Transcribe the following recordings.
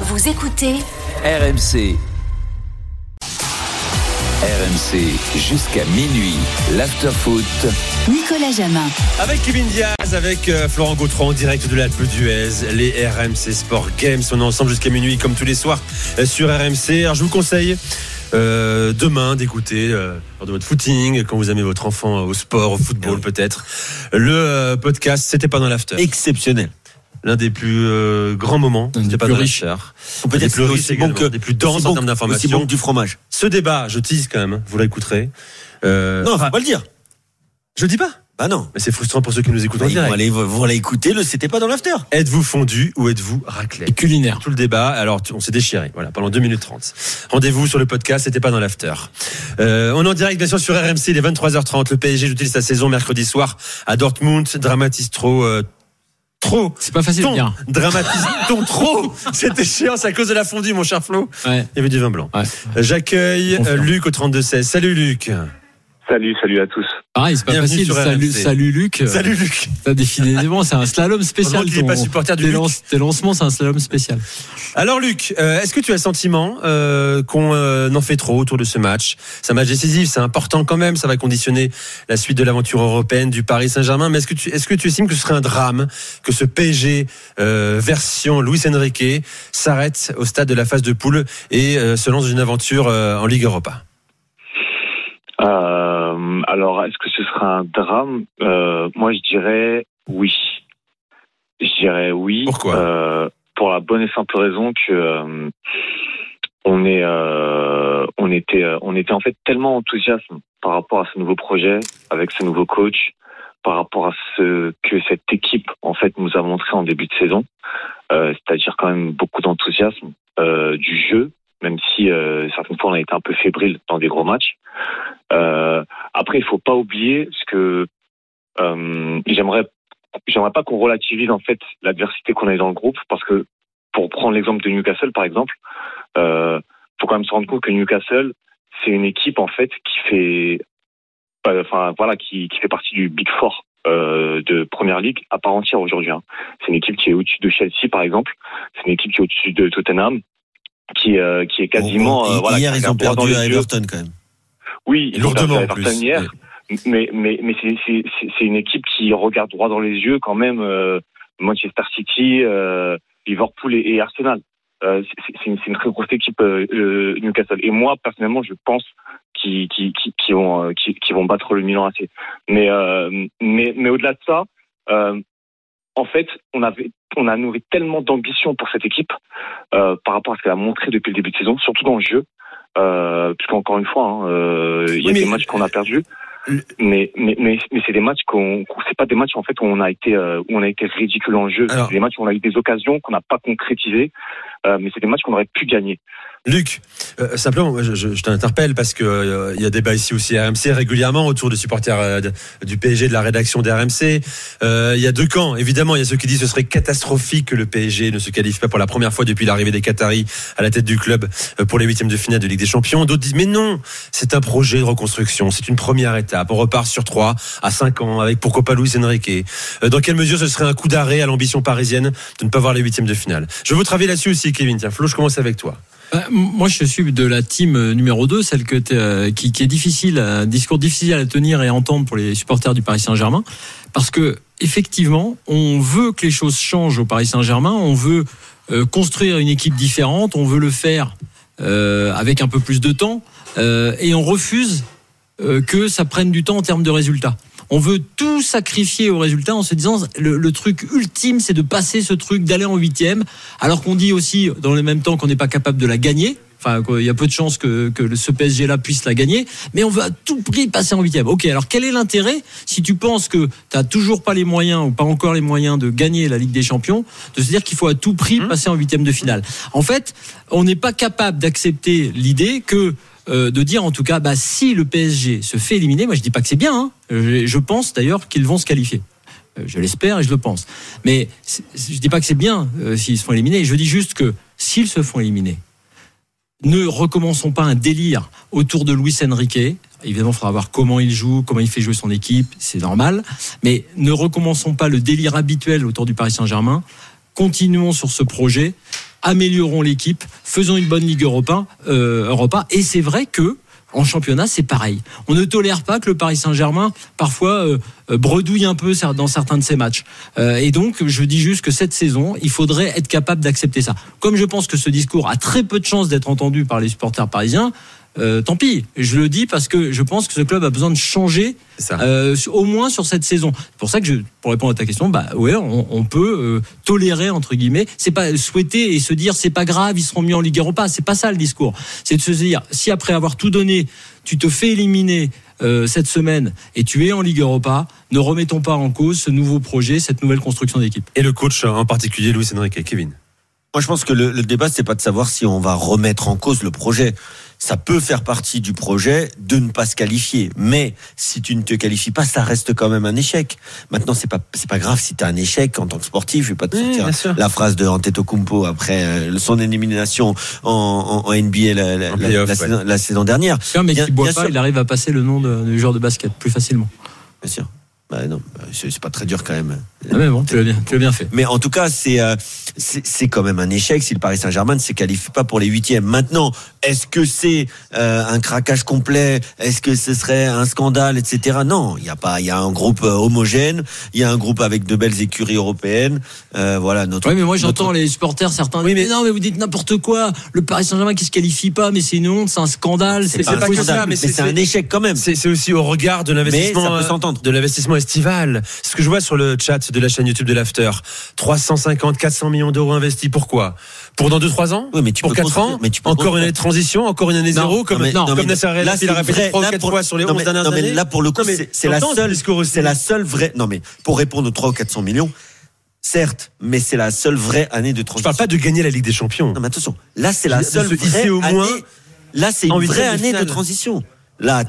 Vous écoutez RMC. RMC jusqu'à minuit. L'afterfoot. Nicolas Jamin. Avec Kevin Diaz, avec euh, Florent Gautran en direct de l'Alpe d'Huez, les RMC Sport Games. On est ensemble jusqu'à minuit comme tous les soirs euh, sur RMC. Alors je vous conseille euh, demain d'écouter euh, lors de votre footing, quand vous aimez votre enfant au sport, au football peut-être, le euh, podcast C'était pas dans l'after. exceptionnel. L'un des plus euh, grands moments. Un des C'était pas plus dans riches. l'after. On peut Des dire plus que riches c'est bon que des plus denses en termes aussi d'informations. bon que du fromage. Ce débat, je tease quand même, hein, vous l'écouterez. Euh, Non, enfin, faut pas le dire. je le dis pas. Bah non. Mais c'est frustrant pour ceux qui nous écoutent en Bah, vont direct. aller, vont aller écouter le C'était pas dans l'after. Êtes-vous fondu ou êtes-vous raclette culinaire. Tout le débat. Alors, on s'est déchiré. Voilà, pendant 2 minutes 30. Rendez-vous sur le podcast. C'était pas dans l'after. Euh, on est en direct, bien sûr, sur RMC. Il est 23h30. Le PSG joue sa saison mercredi soir à Dortmund? Dramatise trop, euh, trop. C'est pas facile de Ton, dire. dramatise-t-on trop cette échéance à cause de la fondue, mon cher Flo Ouais. Il y avait du vin blanc. Ouais. J'accueille Luc au 32-16. Salut Luc. Salut, salut à tous. Pareil, c'est pas Bienvenue facile. sur Salut, salut Luc. Salut Luc. T'as définitivement, c'est un slalom spécial. Ton- pas supporter du tes, Luc. lance- tes lancements, c'est un slalom spécial. Alors Luc, euh, est-ce que tu as le sentiment euh, qu'on euh, en fait trop autour de ce match? C'est un match décisif, c'est important quand même, ça va conditionner la suite de l'aventure européenne du Paris Saint-Germain. Mais est-ce que tu est-ce que tu estimes que ce serait un drame que ce PSG euh, version Luis Enrique s'arrête au stade de la phase de poule et euh, se lance dans une aventure euh, en Ligue Europa? Euh, alors, est-ce que ce sera un drame? Euh, Moi, je dirais oui. Je dirais oui. Pourquoi? Euh, Pour la bonne et simple raison que euh, on est, euh, on était, euh, on était en fait tellement enthousiaste par rapport à ce nouveau projet, avec ce nouveau coach, par rapport à ce que cette équipe en fait nous a montré en début de saison. Euh, C'est-à-dire quand même beaucoup d'enthousiasme euh, du jeu, même si euh, certaines fois on a été un peu fébrile dans des gros matchs. Euh, après, il faut pas oublier ce que euh, j'aimerais. J'aimerais pas qu'on relativise en fait l'adversité qu'on a dans le groupe, parce que pour prendre l'exemple de Newcastle par exemple, euh, faut quand même se rendre compte que Newcastle c'est une équipe en fait qui fait, euh, enfin voilà, qui, qui fait partie du Big Four euh, de Première Ligue à part entière aujourd'hui. hein. C'est une équipe qui est au-dessus de Chelsea par exemple, c'est une équipe qui est au-dessus de Tottenham, qui euh, qui est quasiment Bon, euh, voilà, hier, qui ils ont perdu à. Everton quand même. Oui, ils ont Lourdement perdu à Everton plus. hier. Mais, mais, mais c'est, c'est, c'est- c'est une équipe qui regarde droit dans les yeux quand même euh, Manchester City, euh, Liverpool et, et Arsenal. Euh, c'est, c'est une, c'est une très grosse équipe euh, Newcastle. Et moi, personnellement, je pense qu'ils, qu'ils, qu'ils, qu'ils vont, euh, qu'ils, qu'ils vont battre le Milan AC. Mais, euh, mais, mais au-delà de ça, euh, en fait, on avait, on a nourri tellement d'ambition pour cette équipe euh, par rapport à ce qu'elle a montré depuis le début de saison, surtout dans le jeu. Euh, puisqu'encore une fois, hein, euh, il y a des matchs qu'on a perdus, mais mais mais, mais c'est des matchs qu'on, c'est pas des matchs en fait où on a été euh, où on a été ridicule en jeu. C'est des matchs où on a eu des occasions qu'on n'a pas concrétisées, euh, mais c'est des matchs qu'on aurait pu gagner. Luc, euh, simplement, je, je, t'interpelle parce que euh, il y a débat ici aussi à RMC régulièrement autour de supporters euh, du PSG, de la rédaction des RMC. Euh, il y a deux camps. Évidemment, il y a ceux qui disent que ce serait catastrophique que le PSG ne se qualifie pas pour la première fois depuis l'arrivée des Qataris à la tête du club euh, pour les huitièmes de finale de Ligue des Champions. D'autres disent mais non, c'est un projet de reconstruction, c'est une première étape. On repart sur trois à cinq ans avec pourquoi pas Luis Enrique. Dans quelle mesure ce serait un coup d'arrêt à l'ambition parisienne de ne pas voir les huitièmes de finale? Je veux votre avis là-dessus aussi, Kevin. Tiens, Flo, je commence avec toi. Bah, moi, je suis de la team euh, numéro 2, celle euh, qui, est difficile, un discours difficile à tenir et à entendre pour les supporters du Paris Saint-Germain, parce que effectivement, on veut que les choses changent au Paris Saint-Germain, on veut euh, construire une équipe différente, on veut le faire euh, avec un peu plus de temps, euh, et on refuse euh, que ça prenne du temps en termes de résultats. On veut tout sacrifier au résultat en se disant le, le truc ultime, c'est de passer ce truc, d'aller en huitième, alors qu'on dit aussi dans le même temps qu'on n'est pas capable de la gagner. Enfin, il y a peu de chances que, que ce PSG-là puisse la gagner, mais on veut à tout prix passer en huitième. Ok, alors quel est l'intérêt si tu penses que tu toujours pas les moyens ou pas encore les moyens de gagner la Ligue des Champions, de se dire qu'il faut à tout prix passer en huitième de finale? En fait, on n'est pas capable d'accepter l'idée que euh, de dire en tout cas, bah, si le PSG se fait éliminer, moi je dis pas que c'est bien, hein. je, je pense d'ailleurs qu'ils vont se qualifier. Euh, Je l'espère et je le pense. Mais je dis pas que c'est bien euh, s'ils se font éliminer. Je dis juste que s'ils se font éliminer, ne recommençons pas un délire autour de Luis Enrique. Évidemment, il faudra voir comment il joue, comment il fait jouer son équipe, c'est normal. Mais ne recommençons pas le délire habituel autour du Paris Saint-Germain. Continuons sur ce projet améliorons l'équipe, faisons une bonne Ligue Europa, euh. Et c'est vrai que en championnat, c'est pareil. On ne tolère pas que le Paris Saint-Germain, parfois, euh, euh, bredouille un peu dans certains de ses matchs. Et donc, je dis juste que cette saison, il faudrait être capable d'accepter ça. Comme je pense que ce discours a très peu de chances d'être entendu par les supporters parisiens, euh, tant pis. Je le dis parce que je pense que ce club a besoin de changer ça. euh, au moins sur cette saison. C'est pour ça que je, pour répondre à ta question, bah ouais, on, on peut euh, tolérer entre guillemets. C'est pas souhaiter et se dire c'est pas grave, ils seront mis en Ligue Europa. C'est pas ça le discours. C'est de se dire si après avoir tout donné, tu te fais éliminer. euh, cette semaine et tu es en Ligue Europa, ne remettons pas en cause ce nouveau projet, cette nouvelle construction d'équipe. Et le coach en particulier, Luis Enrique, Kevin. Moi, je pense que le, le débat, c'est pas de savoir si on va remettre en cause le projet. Ça peut faire partie du projet de ne pas se qualifier, mais si tu ne te qualifies pas, ça reste quand même un échec. Maintenant, c'est pas c'est pas grave si tu as un échec en tant que sportif. Je vais pas te Oui, sortir la phrase de Antetokounmpo après euh, son élimination en, en, en NBA la, la- En la- playoff, la ouais. saison, la saison dernière. Un mec Bien- qui boit pas, sûr. il arrive à passer le nom de- du joueur de basket plus facilement. Bien sûr. Bah non, bah, c'est pas très dur quand même. Ah mais bon, tu l'as bien, tu l'as bien fait. Mais en tout cas, c'est euh, c'est quand même un échec si le Paris Saint-Germain ne se qualifie pas pour les huitièmes. Maintenant, est-ce que c'est euh, un craquage complet? Est-ce que ce serait un scandale, etc. Non, il y a pas. Il y a un groupe euh, homogène. Il y a un groupe avec de belles écuries européennes. Euh, voilà notre. Oui, mais moi j'entends notre- les supporters, certains Oui, disent mais- mais non, mais vous dites n'importe quoi. Le Paris Saint-Germain qui se qualifie pas, mais c'est une honte, c'est un scandale. C'est pas pas, que ça, mais mais c'est- un échec quand même. C'est aussi au regard de l'investissement ça peut s'entendre. de l'investissement Ce que je vois sur le chat de la chaîne YouTube de l'After, 350, 400 millions d'euros investis. Pourquoi? Pour dans 2-3 ans? Oui, mais tu Pour peux 4 construire- ans? mais tu peux Encore une année de transition Encore une année Non, zéro Comme, Non, mais- non, comme mais Nasser El là, Khelaifi l'a c'est répété vrai- 3 ou là, 4 pour- fois sur les non, 11 mais- dernières non, mais années. là, pour le coup, c'est- la seule, c'est la seule vraie. Non, mais pour répondre aux 3 ou 400 millions, certes, mais c'est la seule vraie année de Je transition. parle pas de gagner la Ligue des Champions. Non, mais attention, là, c'est la seule vraie au moins année. Là, c'est une vraie année de transition. Là,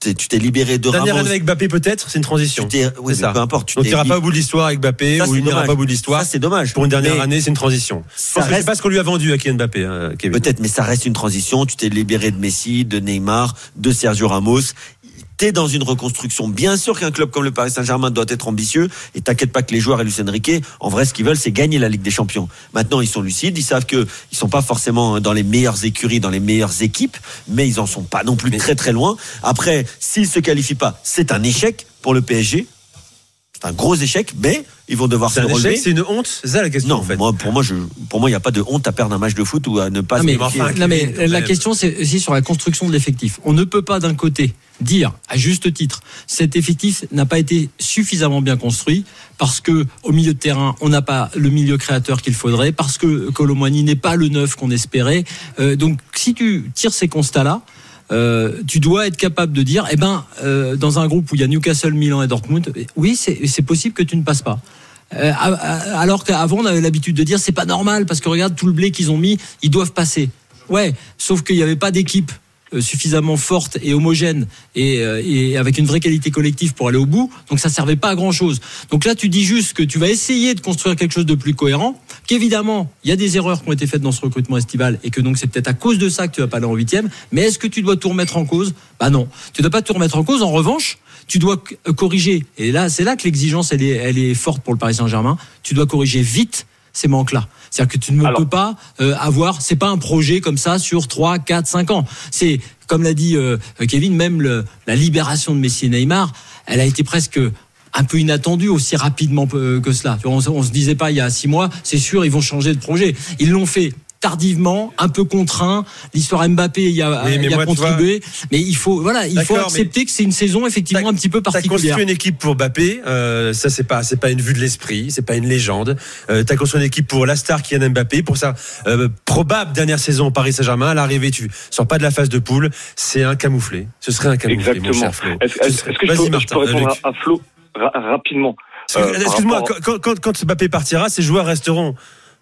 tu t'es libéré de Dernière Ramos. année avec Mbappé peut-être, c'est une transition. Oui, ça. peu importe. Tu Donc li- pas au bout de l'histoire avec Mbappé, Ça, ou il n'ira pas au bout de l'histoire. Ça, c'est dommage. Pour une dernière Mais année, c'est une transition. Ça Parce que c'est pas ce qu'on lui a vendu à Kylian Mbappé, hein, Kevin. Peut-être, mais ça reste une transition. Tu t'es libéré de Messi, de Neymar, de Sergio Ramos. T'es dans une reconstruction. Bien sûr qu'un club comme le Paris Saint-Germain doit être ambitieux. Et t'inquiète pas que les joueurs et Luis Enrique, en vrai, ce qu'ils veulent, c'est gagner la Ligue des Champions. Maintenant, ils sont lucides. Ils savent que ils sont pas forcément dans les meilleures écuries, dans les meilleures équipes, mais ils en sont pas non plus très très loin. Après, s'ils se qualifient pas, c'est un échec pour le PSG. C'est un gros échec, mais ils vont devoir se un relever. c'est une honte, c'est ça la question non, en fait. moi, pour moi, je, pour moi, il n'y a pas de honte à perdre un match de foot ou à ne pas Non, se mais, enfin, non, mais la même. question, c'est aussi sur la construction de l'effectif. On ne peut pas d'un côté dire, à juste titre, cet effectif n'a pas été suffisamment bien construit parce que au milieu de terrain, on n'a pas le milieu créateur qu'il faudrait, parce que Colomwani n'est pas le neuf qu'on espérait. Euh, donc, si tu tires ces constats-là, euh, tu dois être capable de dire, eh ben, euh, dans un groupe où il y a Newcastle, Milan et Dortmund, oui, c'est possible que tu ne passes pas. Euh, alors qu'avant on avait l'habitude de dire c'est pas normal parce que regarde tout le blé qu'ils ont mis, ils doivent passer. Ouais, sauf qu'il n'y avait pas d'équipe suffisamment forte et homogène et, euh, et avec une vraie qualité collective pour aller au bout. Donc ça servait pas à grand chose. Donc là tu dis juste que tu vas essayer de construire quelque chose de plus cohérent. Qu'évidemment il y a des erreurs qui ont été faites dans ce recrutement estival et que donc c'est peut-être à cause de ça que tu vas pas aller en huitième. Mais est-ce que tu dois tout remettre en cause? Bah non, tu dois pas tout remettre en cause. En revanche tu dois euh, corriger. Et là, c'est là que l'exigence, elle est forte pour le Paris Saint-Germain. Tu dois corriger vite ces manques-là. C'est-à-dire que tu ne Alors- peux pas euh, avoir, c'est pas un projet comme ça sur 3, 4, 5 ans. C'est, comme l'a dit euh, Kevin, même le, la libération de Messi et Neymar, elle a été presque un peu inattendue aussi rapidement euh, que cela. On, on se disait pas il y a six mois, c'est sûr, ils vont changer de projet. Ils l'ont fait tardivement, un peu contraint. L'histoire Mbappé y a, Oui, mais y a moi, tu vois- contribué. mais il faut, voilà, il faut accepter que c'est une saison effectivement un petit peu T'as particulière. construit une équipe pour Mbappé, euh, ça c'est pas c'est pas une vue de l'esprit, c'est pas une légende. Euh, T'as construit une équipe pour la star Kylian Mbappé, pour sa euh, probable dernière saison au Paris Saint-Germain. À l'arrivée, tu sors pas de la phase de poule, c'est un camouflé. Ce serait un camouflé, mon Exactement. Est-ce est-ce que je Vas-y, peux, je Martin, peux répondre Luc. à, Flo ra- rapidement euh, Excuse-moi, rapport- quand, quand, quand Mbappé partira, ces joueurs resteront.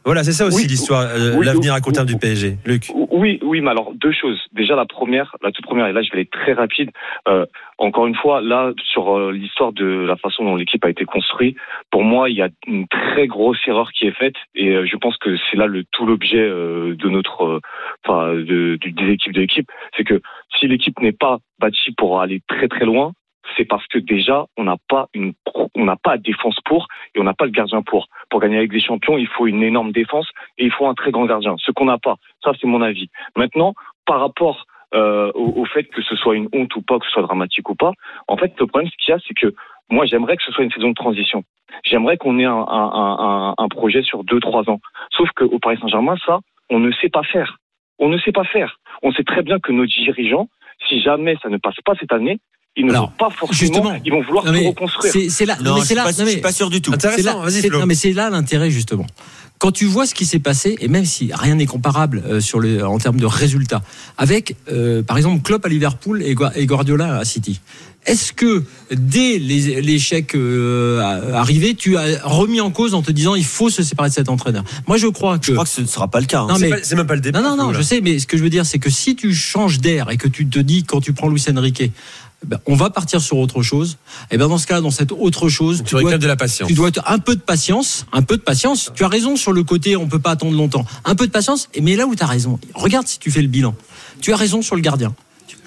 Voilà, c'est ça aussi Oui, l'histoire, euh, oui, l'avenir à court terme oui. du PSG. Luc. Oui, oui, mais alors deux choses. Déjà la première, la toute première, et là je vais aller très rapide. Euh, encore une fois, là sur euh, l'histoire de la façon dont l'équipe a été construite, pour moi il y a une très grosse erreur qui est faite, et je pense que c'est là le tout l'objet euh, de notre, enfin de, des équipes de l'équipe, c'est que si l'équipe n'est pas bâtie pour aller très très loin, c'est parce que déjà, on n'a pas une, on n'a pas défense pour et on n'a pas le gardien pour. Pour gagner avec des champions, il faut une énorme défense et il faut un très grand gardien. Ce qu'on n'a pas. Ça, c'est mon avis. Maintenant, par rapport euh, au, fait que ce soit une honte ou pas, que ce soit dramatique ou pas, en fait, le problème, ce qu'il y a, c'est que moi, j'aimerais que ce soit une saison de transition. J'aimerais qu'on ait un, un, un, un, projet sur deux, trois ans. Sauf qu'au Paris Saint-Germain, ça, on ne sait pas faire. On ne sait pas faire. On sait très bien que nos dirigeants, si jamais ça ne passe pas cette année, ils ne Alors, vont pas forcément, justement, ils vont vouloir Non, tout reconstruire. C'est là, Non, mais je c'est suis là, pas, non, je mais suis pas sûr du tout. c'est Intéressant, là, vas-y non, mais c'est là l'intérêt justement. Quand tu vois ce qui s'est passé, et même si rien n'est comparable euh, sur le, en termes de résultats, avec euh, par exemple Klopp à Liverpool et, Gua- et Guardiola à City, est-ce que dès les- l'échec euh, arrivé, tu as remis en cause en te disant il faut se séparer de cet entraîneur? Moi, je crois que Je crois que ce ne sera pas le cas. hein. Non, C'est mais- pas- C'est même pas le débat. non, non, non, je sais, mais ce que je veux dire, c'est que si tu changes d'air et que tu te dis, quand tu prends Luis Enrique, ben, on va partir sur autre chose, et ben dans ce cas, dans cette autre chose, Tu tu dois, de la patience. tu dois être un peu de patience, un peu de patience. Tu as raison sur le côté, on peut pas attendre longtemps. Un peu de patience, mais là où tu as raison, regarde si tu fais le bilan. Tu as raison sur le gardien.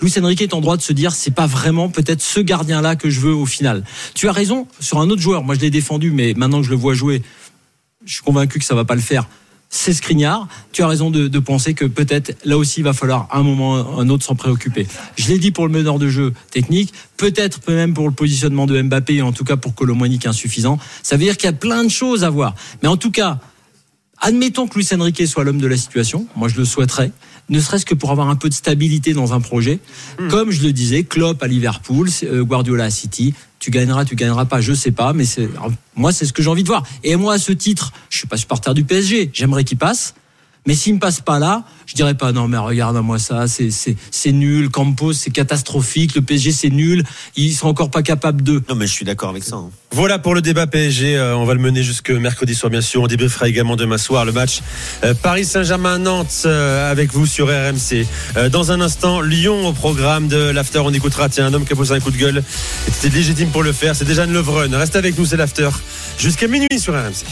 Luis Enrique est en droit de se dire c'est pas vraiment peut-être ce gardien-là que je veux au final. Tu as raison sur un autre joueur. Moi je l'ai défendu, mais maintenant que je le vois jouer, je suis convaincu que ça va pas le faire. C'est Skriniar. Tu as raison de, de penser que peut-être là aussi il va falloir un moment ou un autre s'en préoccuper. Je l'ai dit pour le meneur de jeu technique, peut-être même pour le positionnement de Mbappé et en tout cas pour Colomboigny qui est insuffisant. Ça veut dire qu'il y a plein de choses à voir. Mais en tout cas, admettons que Luis Enrique soit l'homme de la situation. Moi je le souhaiterais. Ne serait-ce que pour avoir un peu de stabilité dans un projet. Comme je le disais, Klopp à Liverpool, euh, Guardiola à City. Tu gagneras, tu gagneras pas, je sais pas, mais c'est moi c'est ce que j'ai envie de voir. Et moi à ce titre, je suis pas supporter du PSG, j'aimerais qu'il passe. Mais s'il me passe pas là, je dirais pas non mais regarde moi ça, c'est c'est c'est nul, Campos c'est catastrophique, le PSG c'est nul, ils sont encore pas capables de. Non, mais je suis d'accord avec ça. hein. Voilà pour le débat PSG. euh, on va le mener jusque mercredi soir, bien sûr. On débriefera également demain soir le match euh, Paris Saint-Germain-Nantes euh, avec vous sur RMC. Euh, dans un instant, Lyon au programme de l'After. On écoutera, tiens, un homme qui a posé un coup de gueule. C'était légitime pour le faire. C'est déjà une Levrun. Reste avec nous, c'est l'After. Jusqu'à minuit sur RMC.